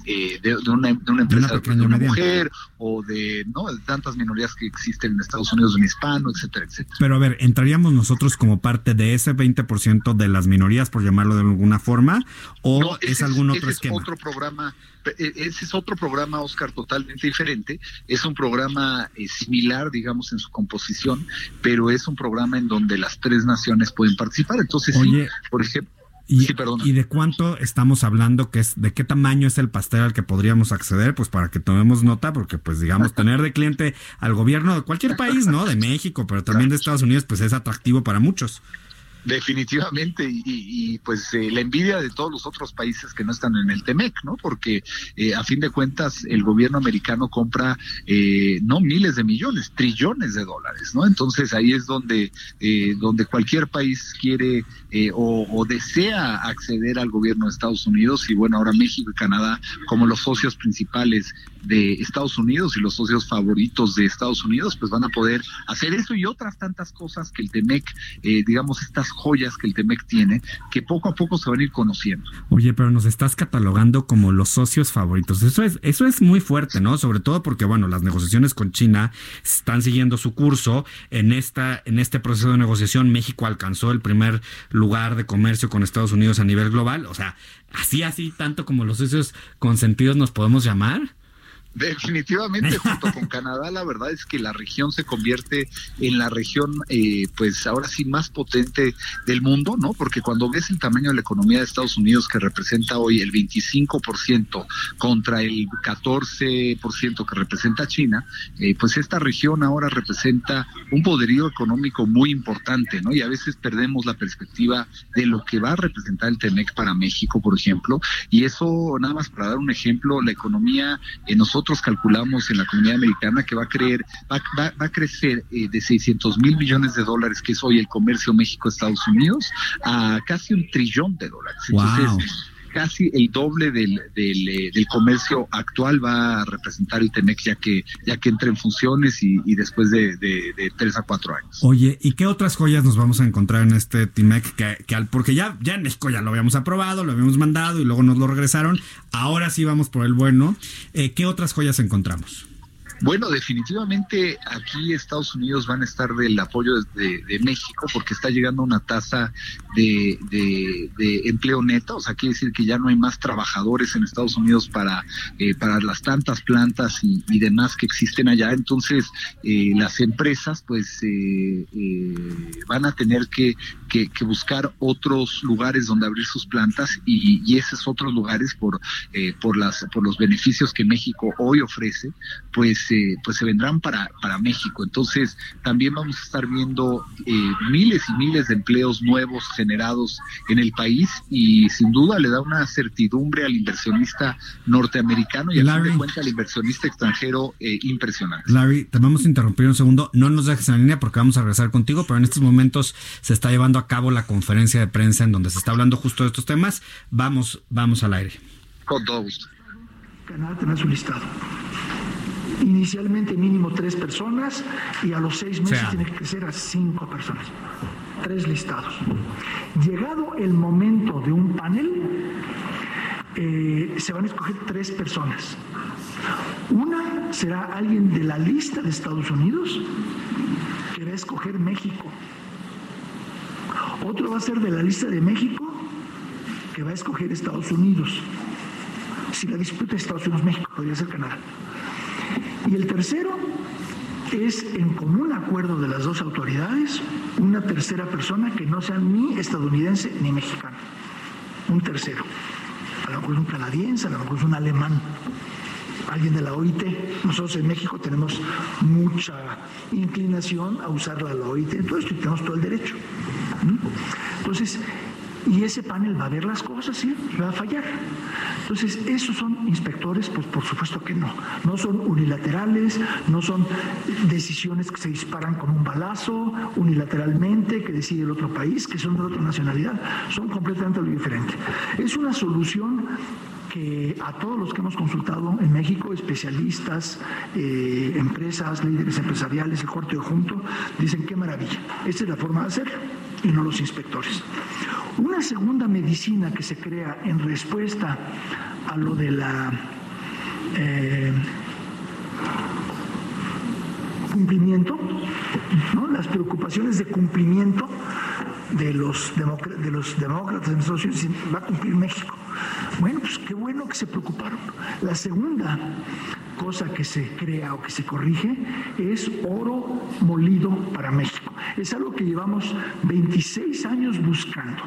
S5: eh, de, de una, de una empresa, de
S3: pequeña y
S5: una mujer o de, ¿no? de tantas minorías que existen en Estados Unidos, de un hispano, etcétera, etcétera.
S3: Pero a ver, ¿entraríamos nosotros como parte de ese 20% de las minorías, por llamarlo de alguna forma? ¿O
S5: No,
S3: es algún
S5: ese
S3: otro
S5: es
S3: esquema?
S5: otro programa, e- ese es otro programa, Oscar, totalmente diferente. Es un programa eh, similar, digamos, en su composición, pero es un programa en donde las tres naciones pueden participar. Entonces,
S3: Oye,
S5: sí, por ejemplo,
S3: ¿Y,
S5: sí.
S3: ¿Y de cuánto estamos hablando? Que es, ¿De qué tamaño es el pastel al que podríamos acceder? Pues para que tomemos nota, porque pues digamos, *laughs* tener de cliente al gobierno de cualquier país, ¿no? De México, pero también de Estados Unidos, pues es atractivo para muchos.
S5: Definitivamente, y, pues eh, la envidia de todos los otros países que no están en el TEMEC, ¿no? Porque eh, a fin de cuentas el gobierno americano compra eh, no miles de millones, trillones de dólares, ¿no? Entonces ahí es donde, eh, donde cualquier país quiere eh, o, o desea acceder al gobierno de Estados Unidos y bueno, ahora México y Canadá como los socios principales de Estados Unidos y los socios favoritos de Estados Unidos, pues van a poder hacer eso y otras tantas cosas que el TEMEC, eh, digamos, estas joyas que el TEMEC tiene, que poco a poco se van a ir conociendo.
S3: Oye, pero nos estás catalogando como los socios favoritos. Eso es, eso es muy fuerte, ¿no? Sobre todo porque, bueno, las negociaciones con China están siguiendo su curso. En esta, en este proceso de negociación, México alcanzó el primer lugar de comercio con Estados Unidos a nivel global. O sea, así, así, tanto como los socios consentidos nos podemos llamar.
S5: Definitivamente, junto con Canadá, la verdad es que la región se convierte en la región, eh, pues ahora sí, más potente del mundo, ¿no? Porque cuando ves el tamaño de la economía de Estados Unidos, que representa hoy el 25% contra el 14% que representa China, eh, pues esta región ahora representa un poderío económico muy importante, ¿no? Y a veces perdemos la perspectiva de lo que va a representar el TEMEC para México, por ejemplo, y eso, nada más para dar un ejemplo, la economía, eh, nosotros calculamos en la comunidad americana que va a, creer, va, va, va a crecer eh, de 600 mil millones de dólares, que es hoy el comercio México-Estados Unidos, a casi un trillón de dólares. Entonces,
S3: Wow.
S5: Casi el doble del, eh, del comercio actual va a representar el TEMEC ya que ya que entra en funciones y, después de, tres a cuatro años.
S3: Oye, ¿y qué otras joyas nos vamos a encontrar en este TIMEC? Que, que al, porque ya, ya en México ya lo habíamos aprobado, lo habíamos mandado y luego nos lo regresaron. Ahora sí vamos por el bueno. Eh, ¿Qué otras joyas encontramos?
S5: Bueno, definitivamente aquí Estados Unidos van a estar del apoyo de, México porque está llegando una tasa de, de, empleo neto, o sea, quiere decir que ya no hay más trabajadores en Estados Unidos para, eh, para las tantas plantas y, demás que existen allá. Entonces, eh, las empresas pues eh, van a tener que, buscar otros lugares donde abrir sus plantas y, y esos otros lugares por, eh, por, las, por los beneficios que México hoy ofrece, pues eh, pues se vendrán para, para México. Entonces, también vamos a estar viendo eh, miles y miles de empleos nuevos generados en el país y sin duda le da una certidumbre al inversionista norteamericano y a fin de cuenta al inversionista extranjero eh, impresionante.
S3: Larry, te vamos a interrumpir un segundo. No nos dejes en la línea porque vamos a regresar contigo, pero en estos momentos se está llevando a cabo la conferencia de prensa en donde se está hablando justo de estos temas. Vamos, vamos al aire.
S5: Con todo gusto.
S8: Canadá tener su listado inicialmente mínimo tres personas y a los seis meses o sea, tiene que crecer a cinco personas. Tres listados. Llegado el momento de un panel, eh, se van a escoger tres personas. Una será alguien de la lista de Estados Unidos que va a escoger México. Otro va a ser de la lista de México que va a escoger Estados Unidos. Si la disputa es Estados Unidos-México, podría ser Canadá. Y el tercero es, en común acuerdo de las dos autoridades, una tercera persona que no sea ni estadounidense ni mexicano. Un tercero. A lo mejor es un canadiense, a lo mejor es un alemán, alguien de la OIT. Nosotros en México tenemos mucha inclinación a usar la OIT, entonces tenemos todo el derecho. Entonces, y ese panel va a ver las cosas, ¿sí? Va a fallar. Entonces, esos son inspectores, pues por supuesto que no. No son unilaterales, no son decisiones que se disparan con un balazo unilateralmente, que decide el otro país, que son de otra nacionalidad. Son completamente lo diferente. Es una solución que a todos los que hemos consultado en México, especialistas, eh, empresas, líderes empresariales, el corte de junto, dicen qué maravilla. Esta es la forma de hacerlo y no los inspectores. Una segunda medicina que se crea en respuesta a lo de la eh, cumplimiento, ¿no? las preocupaciones de cumplimiento de los, de los demócratas va a cumplir México. Bueno, pues qué bueno que se preocuparon. La segunda cosa que se crea o que se corrige es oro molido para México. Es algo que llevamos 26 años buscando,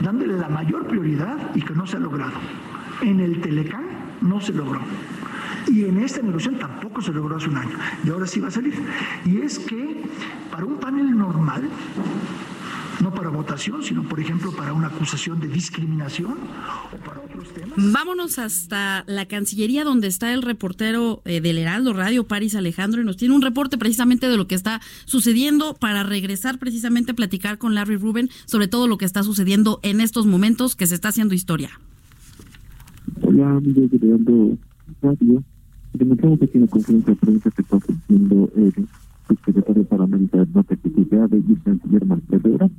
S8: dándole la mayor prioridad y que no se ha logrado. En el Telecán no se logró. Y en esta negociación tampoco se logró hace un año. Y ahora sí va a salir. Y es que para un panel normal, no para votación, sino por ejemplo para una acusación de discriminación o para otros temas.
S2: Vámonos hasta la Cancillería donde está el reportero eh, del Heraldo Radio, Paris Alejandro, y nos tiene un reporte precisamente de lo que está sucediendo para regresar precisamente a platicar con Larry Rubin sobre todo lo que está sucediendo en estos momentos que se está haciendo historia.
S9: Hola amigos de Heraldo Radio, la conferencia de prensa que está ofreciendo el subsecretario para América del Norte que de y canciller Ebrard.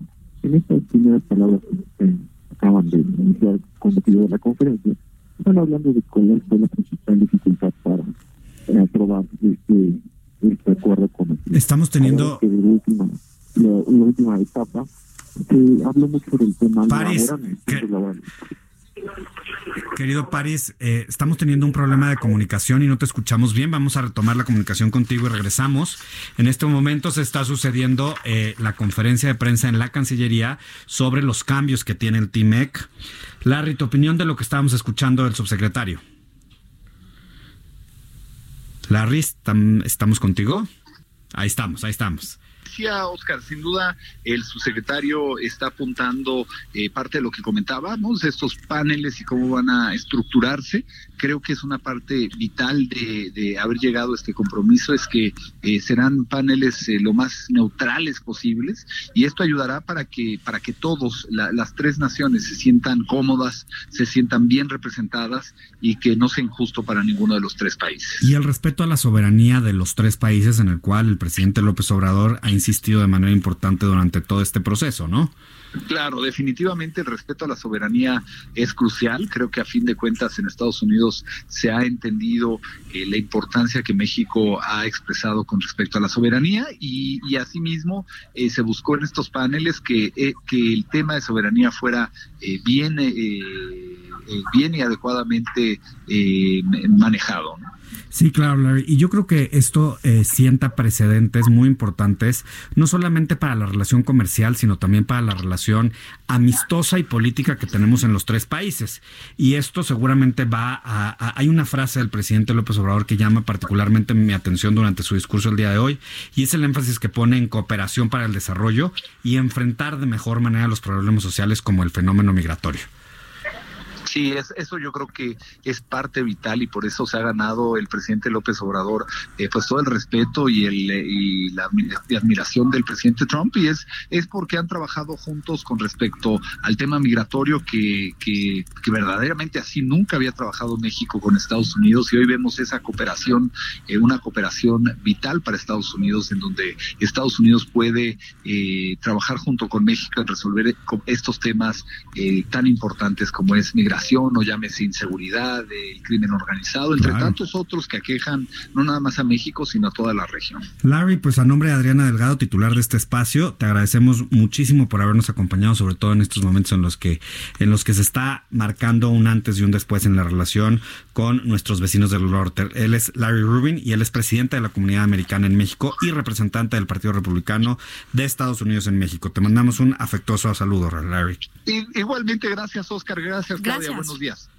S9: En estas primeras palabras que eh, acaban de iniciar con motivo de la conferencia, están hablando de cuál fue la principal dificultad para eh, aprobar este, este acuerdo con el
S3: Estamos teniendo...
S9: Que la, última, la, la, última etapa se habló mucho del tema
S3: Paris,
S9: laboral.
S3: Que...
S9: laboral.
S3: Querido París, eh, estamos teniendo un problema de comunicación y no te escuchamos bien. Vamos a retomar la comunicación contigo y regresamos. En este momento se está sucediendo eh, la conferencia de prensa en la Cancillería sobre los cambios que tiene el TIMEC. Larry, tu opinión de lo que estábamos escuchando del subsecretario. Larry, ¿estamos contigo? Ahí estamos, ahí estamos
S5: decía Oscar, sin duda el subsecretario está apuntando eh, parte de lo que comentábamos, estos paneles y cómo van a estructurarse. Creo que es una parte vital de, haber llegado a este compromiso, es que eh, serán paneles eh, lo más neutrales posibles y esto ayudará para que, para que todos, las tres naciones, se sientan cómodas, se sientan bien representadas y que no sea injusto para ninguno de los tres países.
S3: Y el respeto a la soberanía de los tres países en el cual el presidente López Obrador ha insistido de manera importante durante todo este proceso, ¿no?
S5: Claro, definitivamente el respeto a la soberanía es crucial. Creo que a fin de cuentas en Estados Unidos se ha entendido eh, la importancia que México ha expresado con respecto a la soberanía y, y asimismo eh, se buscó en estos paneles que, eh, que el tema de soberanía fuera bien, bien y adecuadamente manejado. ¿no?
S3: Sí, claro, Larry. Y yo creo que esto eh, sienta precedentes muy importantes, no solamente para la relación comercial, sino también para la relación amistosa y política que tenemos en los tres países. Y esto seguramente va a, hay una frase del presidente López Obrador que llama particularmente mi atención durante su discurso el día de hoy, y es el énfasis que pone en cooperación para el desarrollo y enfrentar de mejor manera los problemas sociales como el fenómeno migratorio.
S5: Sí, es, eso yo creo que es parte vital y por eso se ha ganado el presidente López Obrador eh, pues todo el respeto y, el, eh, y la admiración del presidente Trump y es, es porque han trabajado juntos con respecto al tema migratorio que, que, verdaderamente así nunca había trabajado México con Estados Unidos y hoy vemos esa cooperación, eh, una cooperación vital para Estados Unidos en donde Estados Unidos puede trabajar junto con México en resolver estos temas tan importantes como es migración o llámese inseguridad, el crimen organizado, entre tantos otros que aquejan no nada más a México, sino a toda la región.
S3: Larry, pues a nombre de Adriana Delgado, titular de este espacio, te agradecemos muchísimo por habernos acompañado, sobre todo en estos momentos en los que, en los que se está marcando un antes y un después en la relación con nuestros vecinos del norte. Él es Larry Rubin y él es presidente de la comunidad americana en México y representante del Partido Republicano de Estados Unidos en México. Te mandamos un afectuoso saludo, Larry.
S5: igualmente, gracias, Oscar. Gracias, Claudia. Buenos días.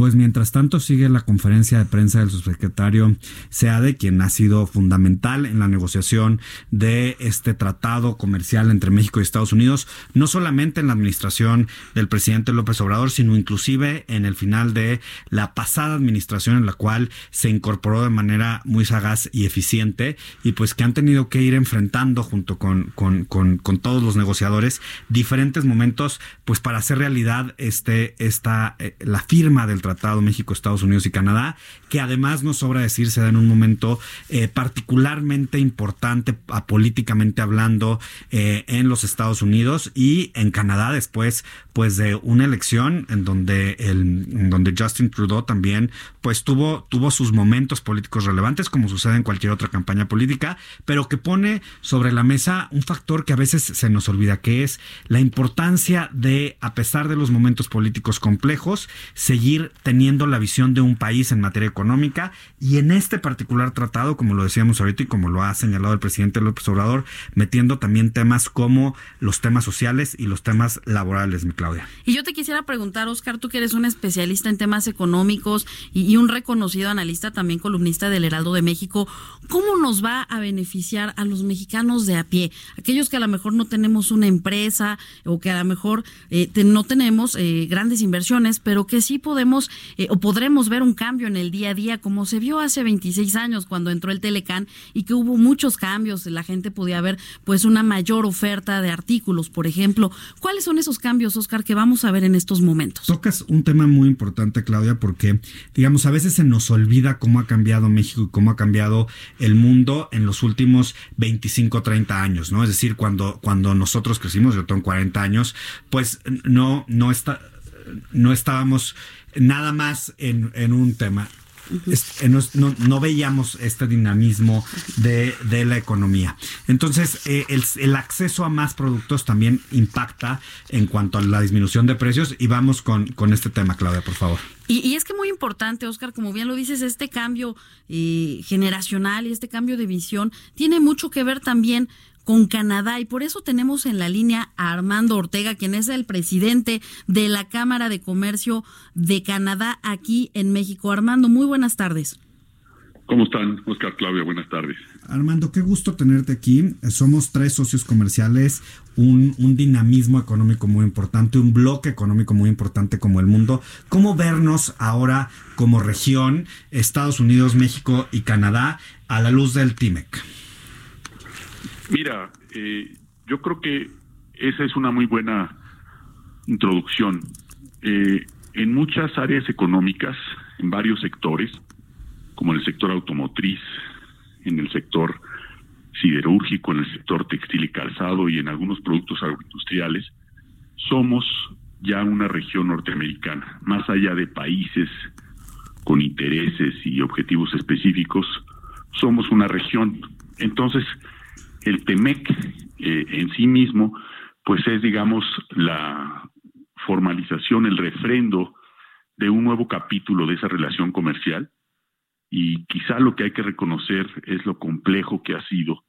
S3: Pues mientras tanto sigue la conferencia de prensa del subsecretario Seade, quien ha sido fundamental en la negociación de este tratado comercial entre México y Estados Unidos, no solamente en la administración del presidente López Obrador, sino inclusive en el final de la pasada administración en la cual se incorporó de manera muy sagaz y eficiente y pues que han tenido que ir enfrentando junto con, con, con, todos los negociadores diferentes momentos pues para hacer realidad este, esta, eh, la firma del tratado Tratado México, Estados Unidos y Canadá, que además nos sobra decir se da en un momento eh, particularmente importante políticamente hablando eh, en los Estados Unidos y en Canadá después pues de una elección en donde el donde Justin Trudeau también pues tuvo tuvo sus momentos políticos relevantes como sucede en cualquier otra campaña política, pero que pone sobre la mesa un factor que a veces se nos olvida que es la importancia de a pesar de los momentos políticos complejos seguir teniendo la visión de un país en materia económica y en este particular tratado, como lo decíamos ahorita y como lo ha señalado el presidente López Obrador, metiendo también temas como los temas sociales y los temas laborales, mi Claudia.
S2: Y yo te quisiera preguntar, Oscar, tú que eres un especialista en temas económicos y, un reconocido analista, también columnista del Heraldo de México, ¿cómo nos va a beneficiar a los mexicanos de a pie? Aquellos que a lo mejor no tenemos una empresa o que a lo mejor eh, no tenemos eh, grandes inversiones, pero que sí podemos eh, o podremos ver un cambio en el día a día, como se vio hace 26 años cuando entró el Telecán y que hubo muchos cambios, la gente podía ver pues una mayor oferta de artículos, por ejemplo. ¿Cuáles son esos cambios, Oscar, que vamos a ver en estos momentos?
S3: Tocas un tema muy importante, Claudia, porque digamos, a veces se nos olvida cómo ha cambiado México y cómo ha cambiado el mundo en los últimos 25, 30 años, ¿no? Es decir, cuando, cuando nosotros crecimos, yo tengo 40 años, pues no, no está no estábamos nada más en, un tema. es- eh, no, no- no veíamos este dinamismo de, de la economía. Entonces, eh, el, el acceso a más productos también impacta en cuanto a la disminución de precios y vamos con, con este tema, Claudia, por favor.
S2: Y, y es que muy importante, Oscar, como bien lo dices, este cambio eh, generacional y este cambio de visión tiene mucho que ver también con Canadá y por eso tenemos en la línea a Armando Ortega, quien es el presidente de la Cámara de Comercio de Canadá aquí en México. Armando, muy buenas tardes.
S10: ¿Cómo están, Oscar Claudia? Buenas tardes.
S3: Armando, qué gusto tenerte aquí. Somos tres socios comerciales, un, un dinamismo económico muy importante, un bloque económico muy importante como el mundo. ¿Cómo vernos ahora como región, Estados Unidos, México y Canadá, a la luz del TIMEC?
S10: Mira, eh, yo creo que esa es una muy buena introducción. Eh, en muchas áreas económicas, en varios sectores, como en el sector automotriz, en el sector siderúrgico, en el sector textil y calzado y en algunos productos agroindustriales, somos ya una región norteamericana, más allá de países con intereses y objetivos específicos, somos una región. Entonces, el TEMEC eh, en sí mismo, pues es, digamos, la formalización, el refrendo de un nuevo capítulo de esa relación comercial y quizá lo que hay que reconocer es lo complejo que ha sido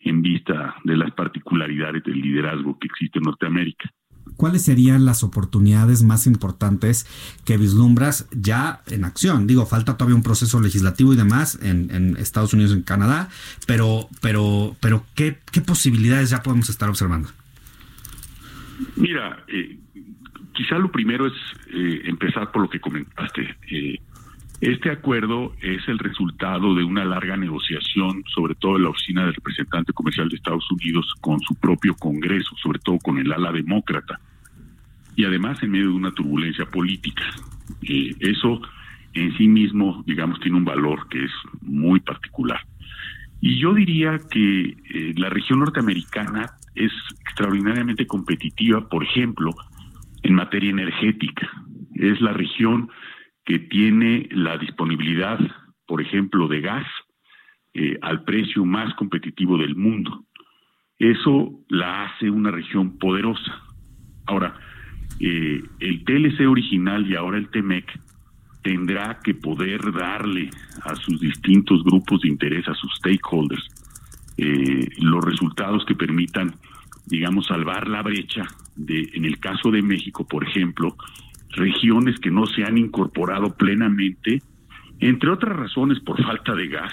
S10: en vista de las particularidades del liderazgo que existe en Norteamérica.
S3: ¿Cuáles serían las oportunidades más importantes que vislumbras ya en acción? Digo, falta todavía un proceso legislativo y demás en, en Estados Unidos y en Canadá, pero, pero, pero ¿qué, ¿qué posibilidades ya podemos estar observando?
S10: Mira, eh, quizá lo primero es eh, empezar por lo que comentaste. Eh, este acuerdo es el resultado de una larga negociación, sobre todo en la Oficina del Representante Comercial de Estados Unidos, con su propio Congreso, sobre todo con el ala demócrata, y además en medio de una turbulencia política. Eh, eso en sí mismo, digamos, tiene un valor que es muy particular. Y yo diría que eh, la región norteamericana es extraordinariamente competitiva, por ejemplo, en materia energética. Es la región que tiene la disponibilidad, por ejemplo, de gas eh, al precio más competitivo del mundo. Eso la hace una región poderosa. Ahora, eh, el TLC original y ahora el TEMEC tendrá que poder darle a sus distintos grupos de interés, a sus stakeholders, eh, los resultados que permitan, digamos, salvar la brecha de, en el caso de México, por ejemplo, regiones que no se han incorporado plenamente, entre otras razones por falta de gas,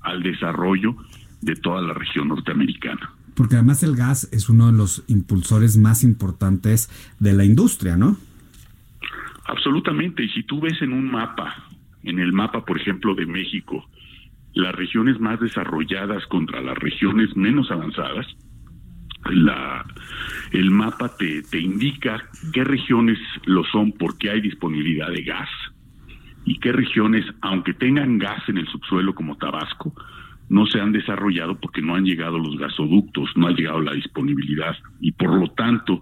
S10: al desarrollo de toda la región norteamericana.
S3: Porque además el gas es uno de los impulsores más importantes de la industria, ¿no?
S10: Absolutamente. Y si tú ves en un mapa, en el mapa, por ejemplo, de México, las regiones más desarrolladas contra las regiones menos avanzadas, la, el mapa te, te indica qué regiones lo son porque hay disponibilidad de gas y qué regiones, aunque tengan gas en el subsuelo como Tabasco, no se han desarrollado porque no han llegado los gasoductos, no ha llegado la disponibilidad y por lo tanto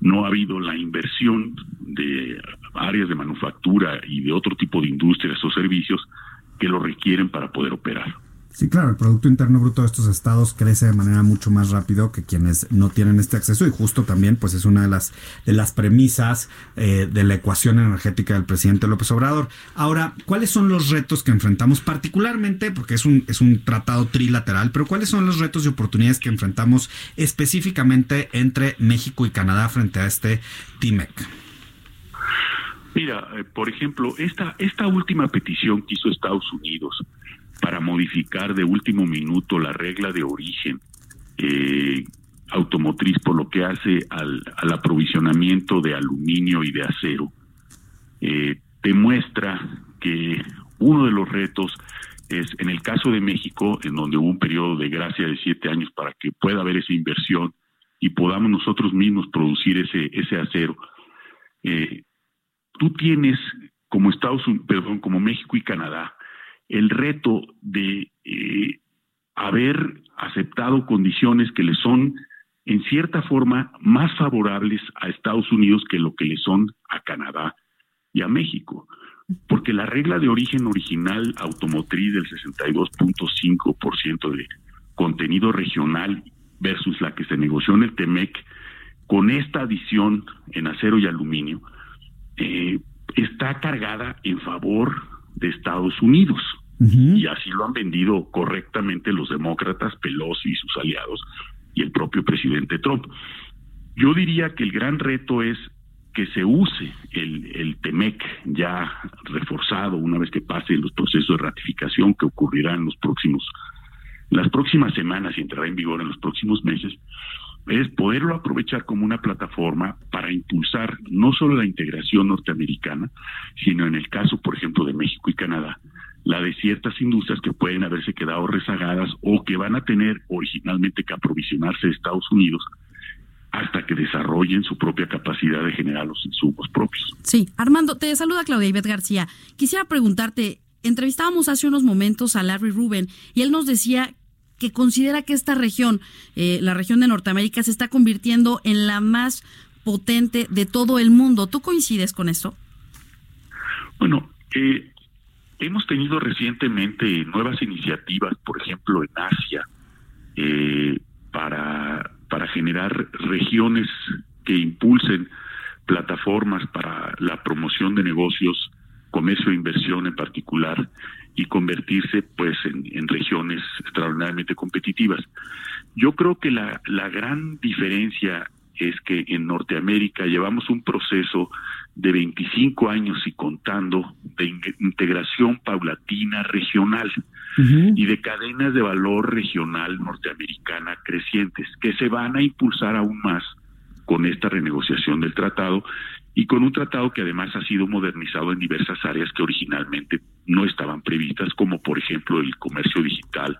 S10: no ha habido la inversión de áreas de manufactura y de otro tipo de industrias o servicios que lo requieren para poder operar.
S3: Sí, claro, el Producto Interno Bruto de estos estados crece de manera mucho más rápido que quienes no tienen este acceso y justo también pues es una de las, de las premisas eh, de la ecuación energética del presidente López Obrador. Ahora, ¿cuáles son los retos que enfrentamos particularmente, porque es un, es un tratado trilateral, pero cuáles son los retos y oportunidades que enfrentamos específicamente entre México y Canadá frente a este TIMEC?
S10: Mira, eh, por ejemplo, esta, esta última petición que hizo Estados Unidos para modificar de último minuto la regla de origen eh, automotriz por lo que hace al, al, aprovisionamiento de aluminio y de acero, eh, demuestra que uno de los retos es, en el caso de México, en donde hubo un periodo de gracia de siete años para que pueda haber esa inversión y podamos nosotros mismos producir ese, ese acero, eh, tú tienes como Estados Unidos, perdón, como México y Canadá, el reto de eh, haber aceptado condiciones que le son en cierta forma más favorables a Estados Unidos que lo que le son a Canadá y a México. porque la regla de origen original automotriz del 62.5% de contenido regional versus la que se negoció en el TEMEC, con esta adición en acero y aluminio, eh, está cargada en favor de Estados Unidos. Y así lo han vendido correctamente los demócratas, Pelosi y sus aliados, y el propio presidente Trump. Yo diría que el gran reto es que se use el, TEMEC ya reforzado una vez que pase los procesos de ratificación que ocurrirán en los próximos, las próximas semanas y entrará en vigor en los próximos meses, es poderlo aprovechar como una plataforma para impulsar no solo la integración norteamericana, sino en el caso, por ejemplo, de México y Canadá, la de ciertas industrias que pueden haberse quedado rezagadas o que van a tener originalmente que aprovisionarse de Estados Unidos hasta que desarrollen su propia capacidad de generar los insumos propios.
S2: Sí, Armando, te saluda Claudia Ibet García. Quisiera preguntarte, entrevistábamos hace unos momentos a Larry Rubin y él nos decía que considera que esta región, eh, la región de Norteamérica, se está convirtiendo en la más potente de todo el mundo. ¿Tú coincides con esto?
S10: Bueno, eh, hemos tenido recientemente nuevas iniciativas, por ejemplo, en Asia, eh, para, para generar regiones que impulsen plataformas para la promoción de negocios, comercio e inversión en particular, y convertirse pues en, en, regiones extraordinariamente competitivas. Yo creo que la, la gran diferencia es que en Norteamérica llevamos un proceso de 25 años y contando de in integración paulatina regional uh -huh. y de cadenas de valor regional norteamericana crecientes que se van a impulsar aún más con esta renegociación del tratado y con un tratado que además ha sido modernizado en diversas áreas que originalmente no estaban previstas, como por ejemplo el comercio digital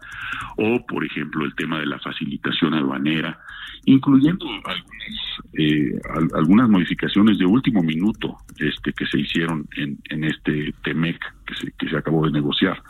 S10: o por ejemplo el tema de la facilitación aduanera, incluyendo algunas, eh, algunas modificaciones de último minuto este, que se hicieron en, en este TEMEC que se, que se acabó de negociar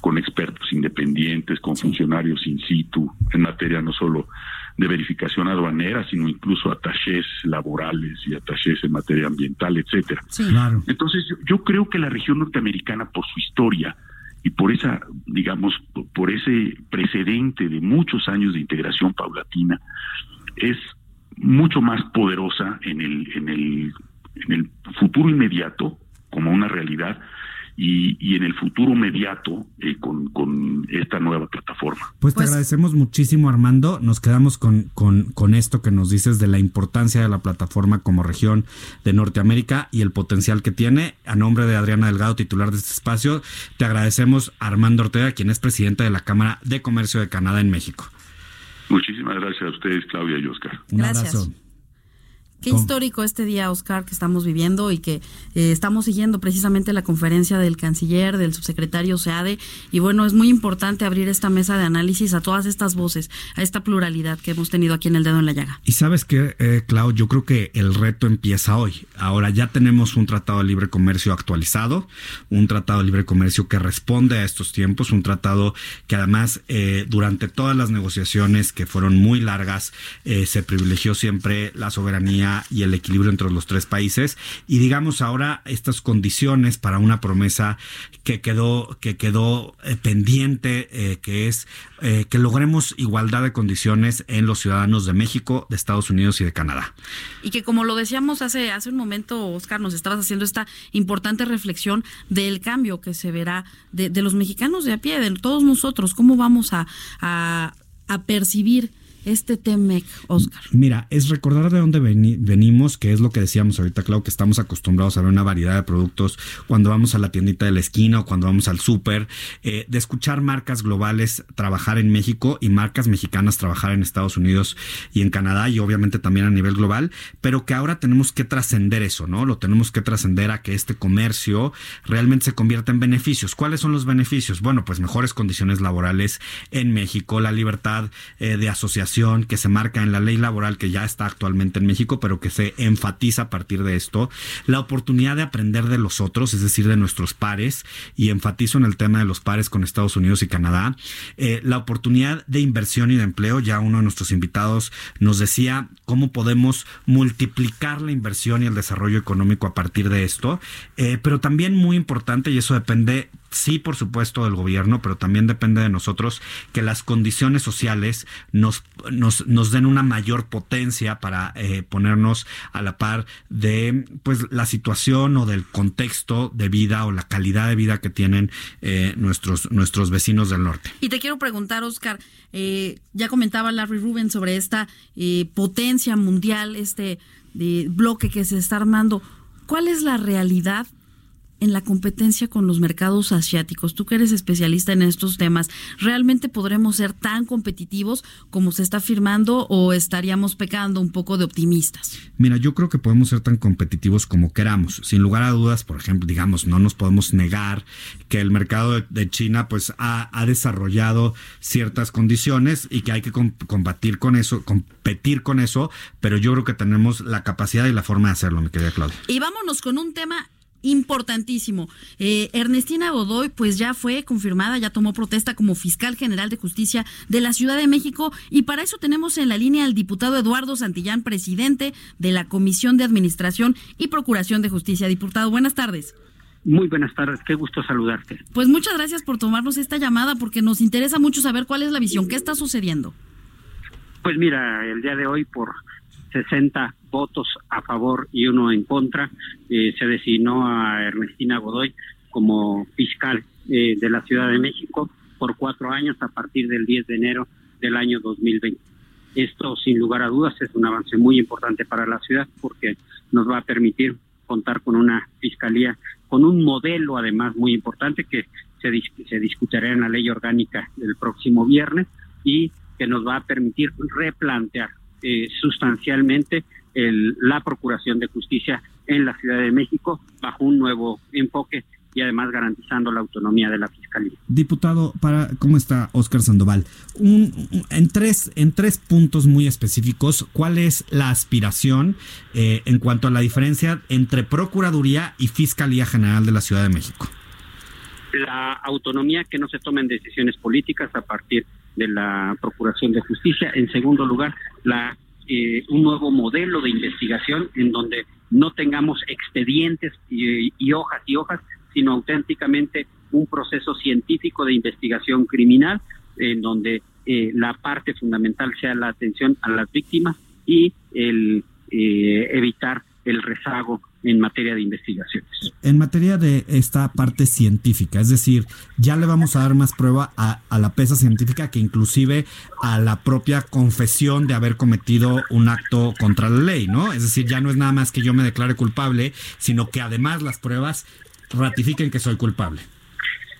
S10: con expertos independientes, con funcionarios in situ, en materia no solo de verificación aduanera, sino incluso atachés laborales y atachés en materia ambiental, etcétera.
S3: Sí, claro.
S10: Entonces, yo, yo, creo que la región norteamericana, por su historia y por esa, digamos, por ese precedente de muchos años de integración paulatina, es mucho más poderosa en el, en el, en el futuro inmediato como una realidad y, y, en el futuro inmediato eh, con, con, esta nueva plataforma.
S3: Pues te pues, agradecemos muchísimo Armando, nos quedamos con, con, con, esto que nos dices de la importancia de la plataforma como región de Norteamérica y el potencial que tiene. A nombre de Adriana Delgado, titular de este espacio, te agradecemos Armando Ortega, quien es presidente de la Cámara de Comercio de Canadá en México.
S10: Muchísimas gracias a ustedes, Claudia y Oscar.
S3: Un
S2: gracias.
S3: abrazo.
S2: Qué histórico este día, Oscar, que estamos viviendo y que eh, estamos siguiendo precisamente la conferencia del canciller, del subsecretario SEADE. Y bueno, es muy importante abrir esta mesa de análisis a todas estas voces, a esta pluralidad que hemos tenido aquí en el dedo en la llaga.
S3: Y sabes que, eh, Clau, yo creo que el reto empieza hoy. Ahora ya tenemos un tratado de libre comercio actualizado, un tratado de libre comercio que responde a estos tiempos, un tratado que además eh, durante todas las negociaciones que fueron muy largas, se privilegió siempre la soberanía y el equilibrio entre los tres países y digamos ahora estas condiciones para una promesa que quedó que quedó eh, pendiente eh, que es eh, que logremos igualdad de condiciones en los ciudadanos de México, de Estados Unidos y de Canadá.
S2: Y que como lo decíamos hace hace un momento, Oscar, nos estabas haciendo esta importante reflexión del cambio que se verá de, los mexicanos de a pie, de todos nosotros, cómo vamos a, a percibir este TEMEC, Oscar?
S3: Mira, es recordar de dónde veni venimos, que es lo que decíamos ahorita, claro, que estamos acostumbrados a ver una variedad de productos cuando vamos a la tiendita de la esquina o cuando vamos al súper, eh, de escuchar marcas globales trabajar en México y marcas mexicanas trabajar en Estados Unidos y en Canadá y obviamente también a nivel global, pero que ahora tenemos que trascender eso, ¿no? Lo tenemos que trascender a que este comercio realmente se convierta en beneficios. ¿Cuáles son los beneficios? Bueno, pues mejores condiciones laborales en México, la libertad eh, de asociación que se marca en la ley laboral que ya está actualmente en México, pero que se enfatiza a partir de esto, la oportunidad de aprender de los otros, es decir, de nuestros pares, y enfatizo en el tema de los pares con Estados Unidos y Canadá, eh, la oportunidad de inversión y de empleo, ya uno de nuestros invitados nos decía cómo podemos multiplicar la inversión y el desarrollo económico a partir de esto, eh, pero también muy importante, y eso depende sí, por supuesto, del gobierno, pero también depende de nosotros que las condiciones sociales nos, nos, nos den una mayor potencia para eh, ponernos a la par de pues la situación o del contexto de vida o la calidad de vida que tienen eh, nuestros, nuestros vecinos del norte.
S2: Y te quiero preguntar, Oscar, eh, ya comentaba Larry Rubin sobre esta potencia mundial, este bloque que se está armando. ¿Cuál es la realidad en la competencia con los mercados asiáticos? Tú que eres especialista en estos temas, ¿realmente podremos ser tan competitivos como se está afirmando o estaríamos pecando un poco de optimistas?
S3: Mira, yo creo que podemos ser tan competitivos como queramos. Sin lugar a dudas, por ejemplo, digamos, no nos podemos negar que el mercado de China pues ha, desarrollado ciertas condiciones y que hay que combatir con eso, competir con eso, pero yo creo que tenemos la capacidad y la forma de hacerlo, mi querida Claudia.
S2: Y vámonos con un tema importantísimo. Eh, Ernestina Godoy, pues ya fue confirmada, ya tomó protesta como fiscal general de justicia de la Ciudad de México y para eso tenemos en la línea al diputado Eduardo Santillán, presidente de la Comisión de Administración y Procuración de Justicia. Diputado, buenas tardes.
S11: Muy buenas tardes, qué gusto saludarte.
S2: Pues muchas gracias por tomarnos esta llamada porque nos interesa mucho saber cuál es la visión, qué está sucediendo.
S11: Pues mira, el día de hoy por 60 votos a favor y uno en contra, eh, se designó a Ernestina Godoy como fiscal eh, de la Ciudad de México por cuatro años a partir del 10 de enero del año 2020. Esto, sin lugar a dudas, es un avance muy importante para la ciudad porque nos va a permitir contar con una fiscalía, con un modelo además muy importante que se, se discutirá en la ley orgánica el próximo viernes y que nos va a permitir replantear eh, sustancialmente el, la Procuración de Justicia en la Ciudad de México bajo un nuevo enfoque y además garantizando la autonomía de la Fiscalía.
S3: Diputado, para ¿cómo está Oscar Sandoval? en, tres, en tres puntos muy específicos, ¿cuál es la aspiración eh, en cuanto a la diferencia entre Procuraduría y Fiscalía General de la Ciudad de México?
S11: La autonomía que no se tomen decisiones políticas a partir de la Procuración de Justicia. En segundo lugar, la, eh, un nuevo modelo de investigación en donde no tengamos expedientes y, hojas y hojas, sino auténticamente un proceso científico de investigación criminal en donde eh, la parte fundamental sea la atención a las víctimas y el eh, evitar el rezago en materia de investigaciones.
S3: En materia de esta parte científica, es decir, ya le vamos a dar más prueba a, la pesa científica que inclusive a la propia confesión de haber cometido un acto contra la ley, ¿no? Es decir, ya no es nada más que yo me declare culpable, sino que además las pruebas ratifiquen que soy culpable.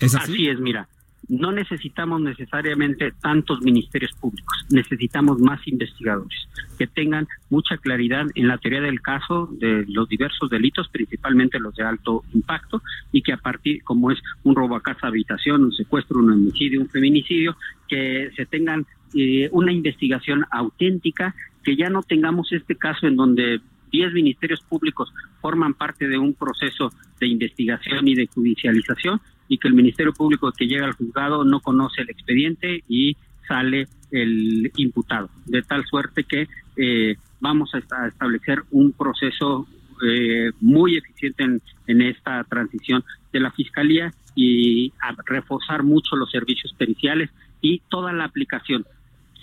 S11: ¿Es así? así es, mira no necesitamos necesariamente tantos ministerios públicos, necesitamos más investigadores que tengan mucha claridad en la teoría del caso de los diversos delitos, principalmente los de alto impacto, y que a partir, como es un robo a casa, habitación, un secuestro, un homicidio, un feminicidio, que se tengan eh, una investigación auténtica, que ya no tengamos este caso en donde 10 ministerios públicos forman parte de un proceso de investigación y de judicialización, y que el Ministerio Público que llega al juzgado no conoce el expediente y sale el imputado, de tal suerte que eh, vamos a establecer un proceso eh, muy eficiente en, en, esta transición de la Fiscalía y a reforzar mucho los servicios periciales y toda la aplicación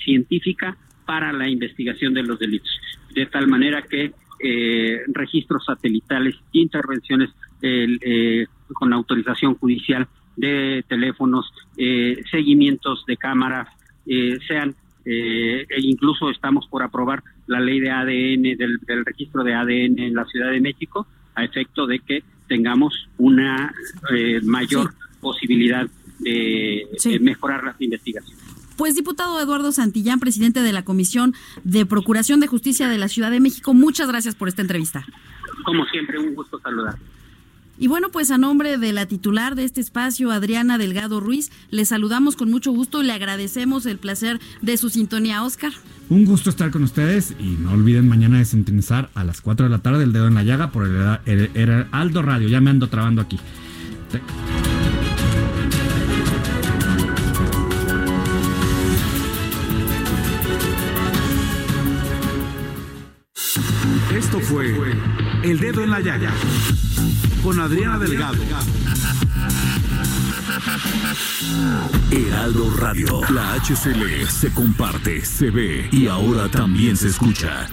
S11: científica para la investigación de los delitos, de tal manera que eh, registros satelitales, intervenciones eh, con autorización judicial de teléfonos, eh, seguimientos de cámaras, eh, sean, e incluso estamos por aprobar la ley de ADN, del, registro de ADN en la Ciudad de México, a efecto de que tengamos una mayor posibilidad de, mejorar las investigaciones.
S2: Pues diputado Eduardo Santillán, presidente de la Comisión de Procuración de Justicia de la Ciudad de México, muchas gracias por esta entrevista.
S11: Como siempre, un gusto saludar.
S2: Y bueno, pues a nombre de la titular de este espacio, Adriana Delgado Ruiz, le saludamos con mucho gusto y le agradecemos el placer de su sintonía, Oscar.
S3: Un gusto estar con ustedes y no olviden mañana de sintonizar a las 4 de la tarde el dedo en la llaga por el, el, el Aldo Radio. Ya me ando trabando aquí.
S6: Esto fue El Dedo en la Llaga con Adriana Delgado.
S12: Heraldo Radio, la HCL se comparte, se ve y ahora también se escucha.